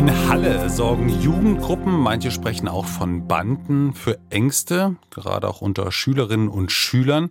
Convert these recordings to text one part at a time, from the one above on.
In Halle sorgen Jugendgruppen, manche sprechen auch von Banden, für Ängste, gerade auch unter Schülerinnen und Schülern.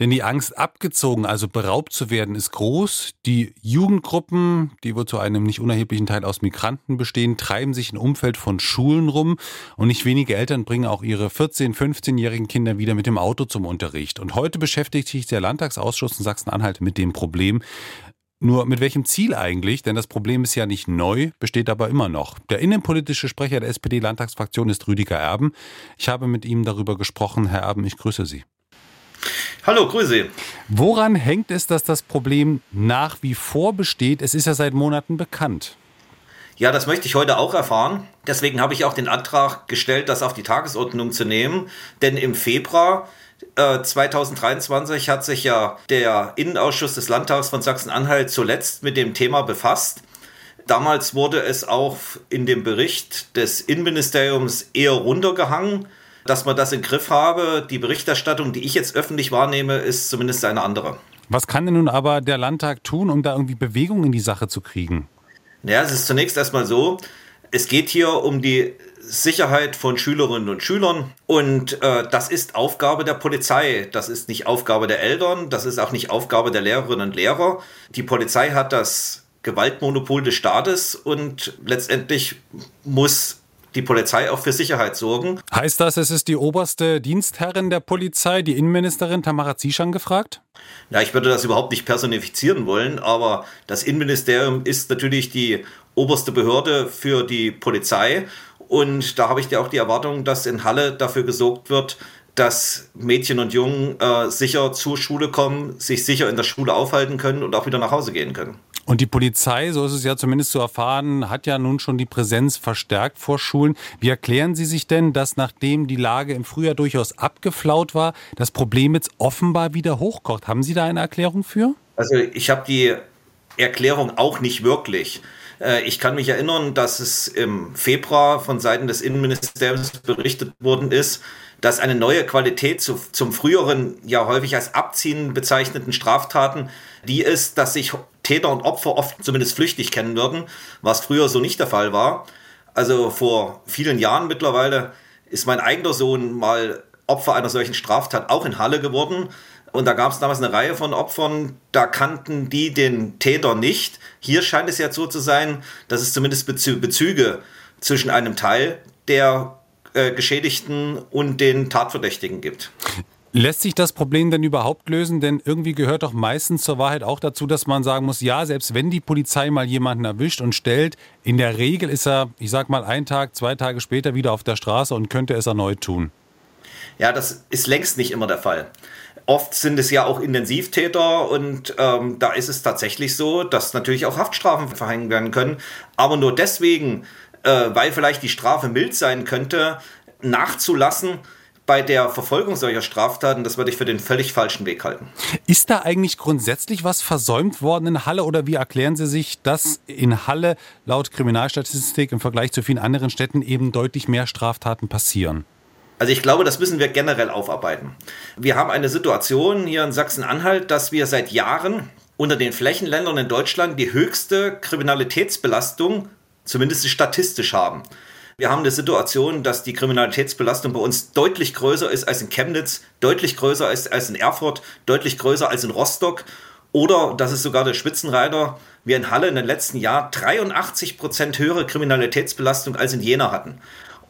Denn die Angst, abgezogen, also beraubt zu werden, ist groß. Die Jugendgruppen, die wohl zu einem nicht unerheblichen Teil aus Migranten bestehen, treiben sich im Umfeld von Schulen rum. Und nicht wenige Eltern bringen auch ihre 14-, 15-jährigen Kinder wieder mit dem Auto zum Unterricht. Und heute beschäftigt sich der Landtagsausschuss in Sachsen-Anhalt mit dem Problem. Nur mit welchem Ziel eigentlich? Denn das Problem ist ja nicht neu, besteht aber immer noch. Der innenpolitische Sprecher der SPD-Landtagsfraktion ist Rüdiger Erben. Ich habe mit ihm darüber gesprochen. Herr Erben, ich grüße Sie. Hallo, Grüße. Woran hängt es, dass das Problem nach wie vor besteht? Es ist ja seit Monaten bekannt. Ja, das möchte ich heute auch erfahren. Deswegen habe ich auch den Antrag gestellt, das auf die Tagesordnung zu nehmen. Denn im Februar 2023 äh, hat sich ja der Innenausschuss des Landtags von Sachsen-Anhalt zuletzt mit dem Thema befasst. Damals wurde es auch in dem Bericht des Innenministeriums eher runtergehangen dass man das im Griff habe. Die Berichterstattung, die ich jetzt öffentlich wahrnehme, ist zumindest eine andere. Was kann denn nun aber der Landtag tun, um da irgendwie Bewegung in die Sache zu kriegen? Ja, es ist zunächst erstmal so, es geht hier um die Sicherheit von Schülerinnen und Schülern und äh, das ist Aufgabe der Polizei. Das ist nicht Aufgabe der Eltern, das ist auch nicht Aufgabe der Lehrerinnen und Lehrer. Die Polizei hat das Gewaltmonopol des Staates und letztendlich muss die Polizei auch für Sicherheit sorgen. Heißt das, es ist die oberste Dienstherrin der Polizei, die Innenministerin Tamara Zieschan gefragt? Ja, ich würde das überhaupt nicht personifizieren wollen, aber das Innenministerium ist natürlich die oberste Behörde für die Polizei. Und da habe ich ja auch die Erwartung, dass in Halle dafür gesorgt wird, dass Mädchen und Jungen äh, sicher zur Schule kommen, sich sicher in der Schule aufhalten können und auch wieder nach Hause gehen können. Und die Polizei, so ist es ja zumindest zu erfahren, hat ja nun schon die Präsenz verstärkt vor Schulen. Wie erklären Sie sich denn, dass nachdem die Lage im Frühjahr durchaus abgeflaut war, das Problem jetzt offenbar wieder hochkocht? Haben Sie da eine Erklärung für? Also ich habe die Erklärung auch nicht wirklich. Äh, ich kann mich erinnern, dass es im Februar von Seiten des Innenministeriums berichtet worden ist, dass eine neue Qualität zu, zum früheren, ja häufig als Abziehen bezeichneten Straftaten, die ist, dass sich Täter und Opfer oft zumindest flüchtig kennen würden, was früher so nicht der Fall war. Also vor vielen Jahren mittlerweile ist mein eigener Sohn mal Opfer einer solchen Straftat auch in Halle geworden. Und da gab es damals eine Reihe von Opfern, da kannten die den Täter nicht. Hier scheint es ja so zu sein, dass es zumindest Bezüge zwischen einem Teil der äh, Geschädigten und den Tatverdächtigen gibt. Lässt sich das Problem denn überhaupt lösen? Denn irgendwie gehört doch meistens zur Wahrheit auch dazu, dass man sagen muss, ja, selbst wenn die Polizei mal jemanden erwischt und stellt, in der Regel ist er, ich sag mal, einen Tag, zwei Tage später wieder auf der Straße und könnte es erneut tun. Ja, das ist längst nicht immer der Fall. Oft sind es ja auch Intensivtäter und ähm, da ist es tatsächlich so, dass natürlich auch Haftstrafen verhängt werden können. Aber nur deswegen, äh, weil vielleicht die Strafe mild sein könnte, nachzulassen, bei der Verfolgung solcher Straftaten, das würde ich für den völlig falschen Weg halten. Ist da eigentlich grundsätzlich was versäumt worden in Halle oder wie erklären Sie sich, dass in Halle laut Kriminalstatistik im Vergleich zu vielen anderen Städten eben deutlich mehr Straftaten passieren? Also ich glaube, das müssen wir generell aufarbeiten. Wir haben eine Situation hier in Sachsen-Anhalt, dass wir seit Jahren unter den Flächenländern in Deutschland die höchste Kriminalitätsbelastung, zumindest statistisch haben. Wir haben eine Situation, dass die Kriminalitätsbelastung bei uns deutlich größer ist als in Chemnitz, deutlich größer ist als in Erfurt, deutlich größer als in Rostock. Oder, das ist sogar der Spitzenreiter, wir in Halle in den letzten Jahren 83 Prozent höhere Kriminalitätsbelastung als in Jena hatten.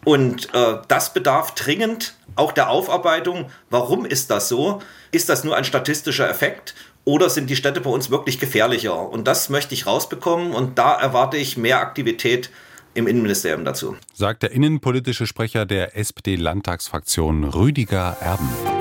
Und äh, das bedarf dringend auch der Aufarbeitung. Warum ist das so? Ist das nur ein statistischer Effekt? Oder sind die Städte bei uns wirklich gefährlicher? Und das möchte ich rausbekommen und da erwarte ich mehr Aktivität im Innenministerium dazu. Sagt der innenpolitische Sprecher der SPD-Landtagsfraktion Rüdiger Erben.